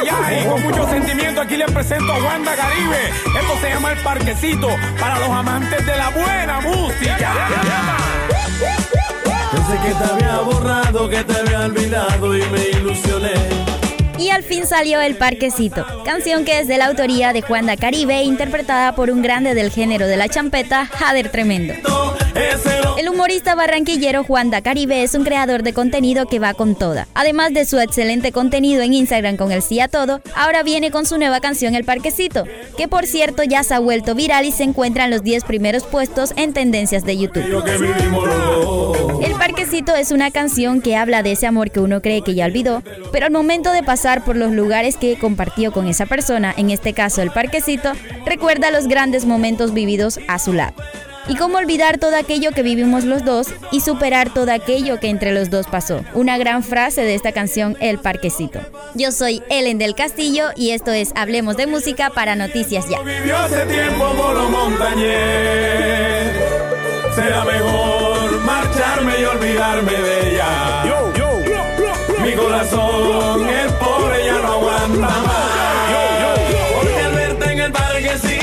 ay, ay. Con mucho sentimiento aquí les presento a Wanda Caribe. Esto se llama El Parquecito para los amantes de la buena música. Pensé que te había borrado, que te había olvidado y me ilusioné. Y al fin salió El Parquecito, canción que es de la autoría de Juanda Caribe, interpretada por un grande del género de la champeta, Jader Tremendo. El humorista barranquillero Juan da Caribe es un creador de contenido que va con toda. Además de su excelente contenido en Instagram con el sí a todo, ahora viene con su nueva canción El Parquecito, que por cierto ya se ha vuelto viral y se encuentra en los 10 primeros puestos en tendencias de YouTube. El Parquecito es una canción que habla de ese amor que uno cree que ya olvidó, pero al momento de pasar por los lugares que compartió con esa persona, en este caso el Parquecito, recuerda los grandes momentos vividos a su lado y cómo olvidar todo aquello que vivimos los dos y superar todo aquello que entre los dos pasó. Una gran frase de esta canción El Parquecito. Yo soy Ellen del Castillo y esto es Hablemos de Música para Noticias Ya. Vivió hace tiempo Molo Montañez. Será mejor marcharme y olvidarme de ella. Yo, yo, yo, Mi corazón es pobre, ya no aguanta más. Porque al verte en el parquecito